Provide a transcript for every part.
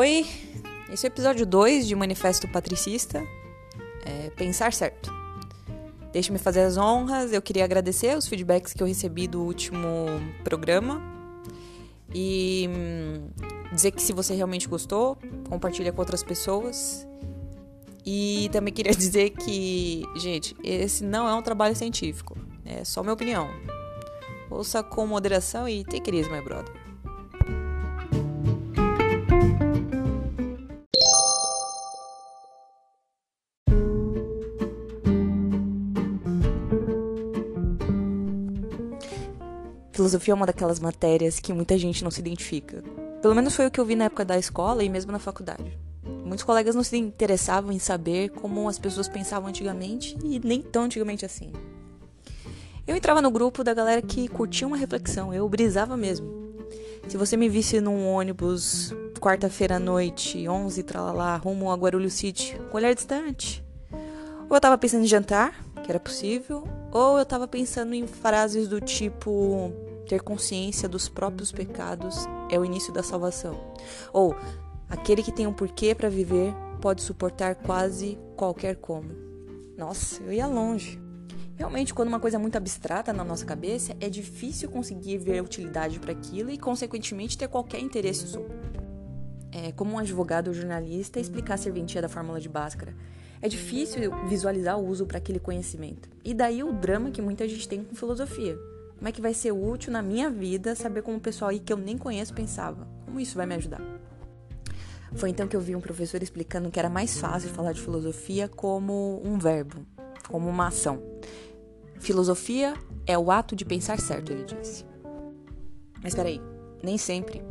Oi, esse é o episódio 2 de Manifesto Patricista. É pensar certo. Deixe-me fazer as honras. Eu queria agradecer os feedbacks que eu recebi do último programa. E hum, dizer que se você realmente gostou, compartilha com outras pessoas. E também queria dizer que, gente, esse não é um trabalho científico. É só minha opinião. Ouça com moderação e it easy, my brother. Filosofia é uma daquelas matérias que muita gente não se identifica. Pelo menos foi o que eu vi na época da escola e mesmo na faculdade. Muitos colegas não se interessavam em saber como as pessoas pensavam antigamente e nem tão antigamente assim. Eu entrava no grupo da galera que curtia uma reflexão, eu brisava mesmo. Se você me visse num ônibus quarta-feira à noite, 11 tralalá, rumo a Guarulhos City, com olhar distante, ou eu tava pensando em jantar, que era possível, ou eu tava pensando em frases do tipo ter consciência dos próprios pecados é o início da salvação. Ou aquele que tem um porquê para viver pode suportar quase qualquer como. Nossa, eu ia longe. Realmente, quando uma coisa é muito abstrata na nossa cabeça, é difícil conseguir ver utilidade para aquilo e, consequentemente, ter qualquer interesse sobre. É como um advogado ou jornalista explicar a serventia da fórmula de Bhaskara. É difícil visualizar o uso para aquele conhecimento. E daí o drama que muita gente tem com filosofia. Como é que vai ser útil na minha vida saber como o pessoal aí que eu nem conheço pensava? Como isso vai me ajudar? Foi então que eu vi um professor explicando que era mais fácil falar de filosofia como um verbo, como uma ação. Filosofia é o ato de pensar certo, ele disse. Mas peraí, nem sempre,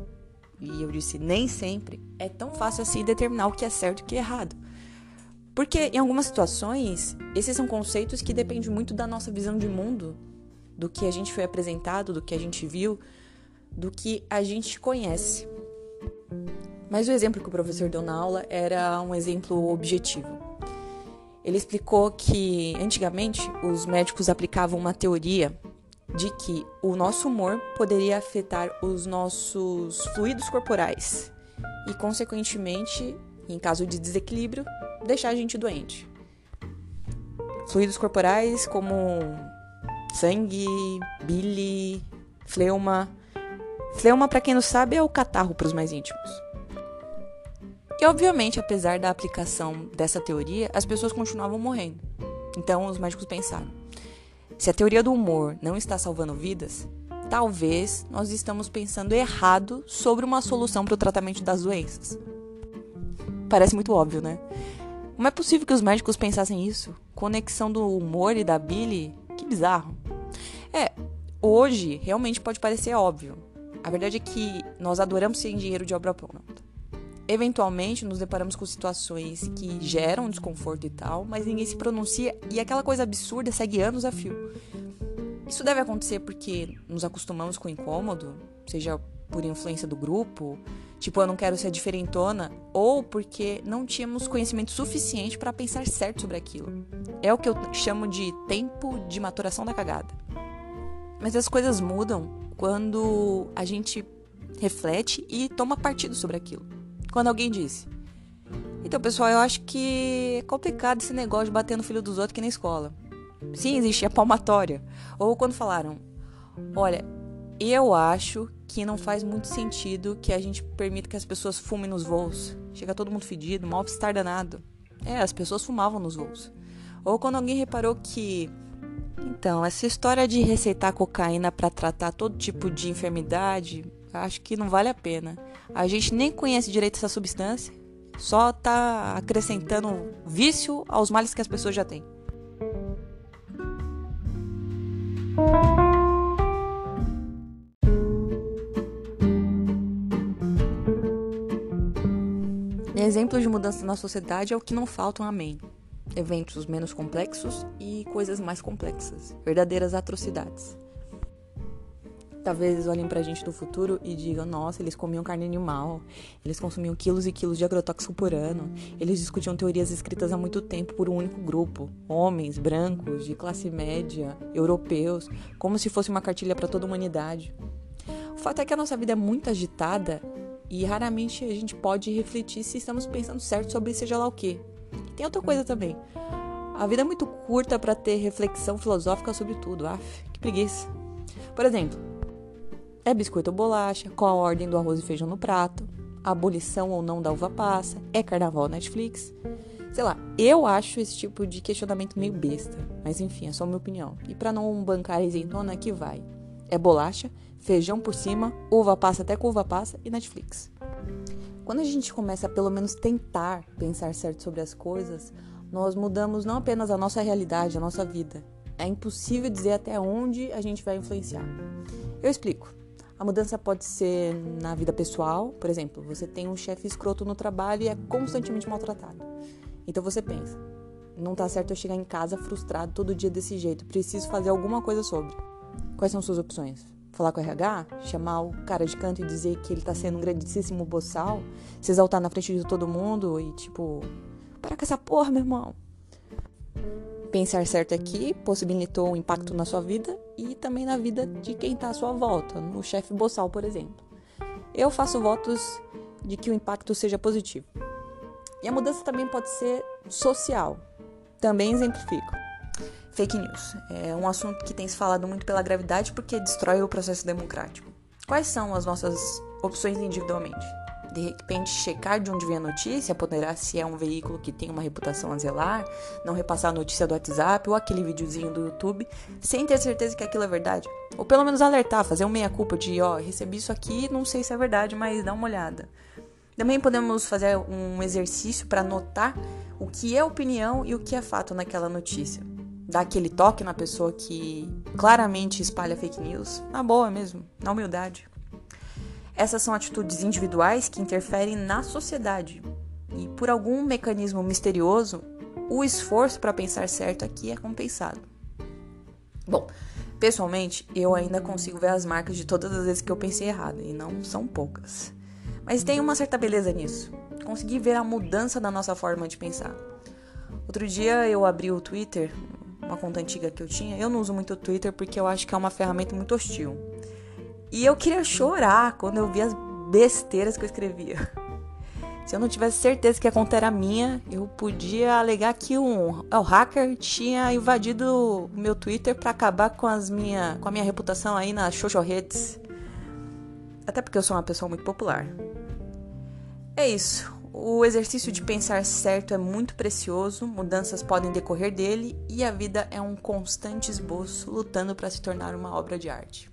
e eu disse nem sempre, é tão fácil assim determinar o que é certo e o que é errado. Porque em algumas situações, esses são conceitos que dependem muito da nossa visão de mundo, do que a gente foi apresentado, do que a gente viu, do que a gente conhece. Mas o exemplo que o professor deu na aula era um exemplo objetivo. Ele explicou que antigamente os médicos aplicavam uma teoria de que o nosso humor poderia afetar os nossos fluidos corporais e, consequentemente, em caso de desequilíbrio, deixar a gente doente. Fluidos corporais como sangue, bile, fleuma. Fleuma, para quem não sabe, é o catarro para os mais íntimos. E obviamente, apesar da aplicação dessa teoria, as pessoas continuavam morrendo. Então os médicos pensaram: se a teoria do humor não está salvando vidas, talvez nós estamos pensando errado sobre uma solução para o tratamento das doenças. Parece muito óbvio, né? Como é possível que os médicos pensassem isso? Conexão do humor e da bile? Bizarro. É, hoje realmente pode parecer óbvio. A verdade é que nós adoramos ser dinheiro de obra pronta. Eventualmente nos deparamos com situações que geram desconforto e tal, mas ninguém se pronuncia e aquela coisa absurda segue anos a fio. Isso deve acontecer porque nos acostumamos com o incômodo, seja por influência do grupo, tipo eu não quero ser diferentona, ou porque não tínhamos conhecimento suficiente para pensar certo sobre aquilo. É o que eu chamo de tempo de maturação da cagada. Mas as coisas mudam quando a gente reflete e toma partido sobre aquilo. Quando alguém disse: Então, pessoal, eu acho que é complicado esse negócio de bater no filho dos outros aqui na escola. Sim, existe a palmatória. Ou quando falaram: Olha, eu acho que não faz muito sentido que a gente permita que as pessoas fumem nos voos. Chega todo mundo fedido, mal estar danado. É, as pessoas fumavam nos voos. Ou quando alguém reparou que então, essa história de receitar cocaína para tratar todo tipo de enfermidade, acho que não vale a pena. A gente nem conhece direito essa substância, só tá acrescentando vício aos males que as pessoas já têm. Exemplos de mudança na sociedade é o que não faltam, amém. Eventos menos complexos e coisas mais complexas, verdadeiras atrocidades. Talvez olhem pra gente do futuro e digam: nossa, eles comiam carne animal, eles consumiam quilos e quilos de agrotóxico por ano, eles discutiam teorias escritas há muito tempo por um único grupo, homens, brancos, de classe média, europeus, como se fosse uma cartilha para toda a humanidade. O fato é que a nossa vida é muito agitada E raramente a gente pode refletir se estamos pensando certo sobre seja lá o que. tem outra coisa também. A vida é muito curta para ter reflexão filosófica sobre tudo. Aff, que preguiça. Por exemplo, é biscoito ou bolacha? Qual a ordem do arroz e feijão no prato? Abolição ou não da uva passa? É carnaval ou Netflix? Sei lá, eu acho esse tipo de questionamento meio besta. Mas enfim, é só minha opinião. E para não bancar a isentona, aqui vai. É bolacha, feijão por cima, uva passa até com uva passa e Netflix. Quando a gente começa a pelo menos tentar pensar certo sobre as coisas, nós mudamos não apenas a nossa realidade, a nossa vida. É impossível dizer até onde a gente vai influenciar. Eu explico. A mudança pode ser na vida pessoal, por exemplo, você tem um chefe escroto no trabalho e é constantemente maltratado. Então você pensa, não tá certo eu chegar em casa frustrado todo dia desse jeito, preciso fazer alguma coisa sobre. Quais são suas opções? Falar com o RH? Chamar o cara de canto e dizer que ele tá sendo um grandíssimo boçal? Se exaltar na frente de todo mundo e tipo, para com essa porra, meu irmão. Pensar certo aqui possibilitou um impacto na sua vida e também na vida de quem está à sua volta, no chefe boçal, por exemplo. Eu faço votos de que o impacto seja positivo. E a mudança também pode ser social. Também exemplifico. Fake news é um assunto que tem se falado muito pela gravidade porque destrói o processo democrático. Quais são as nossas opções individualmente? de repente checar de onde vem a notícia, ponderar se é um veículo que tem uma reputação a zelar, não repassar a notícia do WhatsApp ou aquele videozinho do YouTube, sem ter certeza que aquilo é verdade. Ou pelo menos alertar, fazer um meia-culpa de, ó, recebi isso aqui, não sei se é verdade, mas dá uma olhada. Também podemos fazer um exercício para notar o que é opinião e o que é fato naquela notícia. Dar aquele toque na pessoa que claramente espalha fake news, na boa mesmo, na humildade. Essas são atitudes individuais que interferem na sociedade. E por algum mecanismo misterioso, o esforço para pensar certo aqui é compensado. Bom, pessoalmente, eu ainda consigo ver as marcas de todas as vezes que eu pensei errado, e não são poucas. Mas tem uma certa beleza nisso. Consegui ver a mudança da nossa forma de pensar. Outro dia eu abri o Twitter, uma conta antiga que eu tinha. Eu não uso muito o Twitter porque eu acho que é uma ferramenta muito hostil. E eu queria chorar quando eu vi as besteiras que eu escrevia. Se eu não tivesse certeza que a conta era minha, eu podia alegar que um, o hacker tinha invadido o meu Twitter para acabar com, as minha, com a minha reputação aí nas redes. Até porque eu sou uma pessoa muito popular. É isso. O exercício de pensar certo é muito precioso, mudanças podem decorrer dele e a vida é um constante esboço lutando para se tornar uma obra de arte.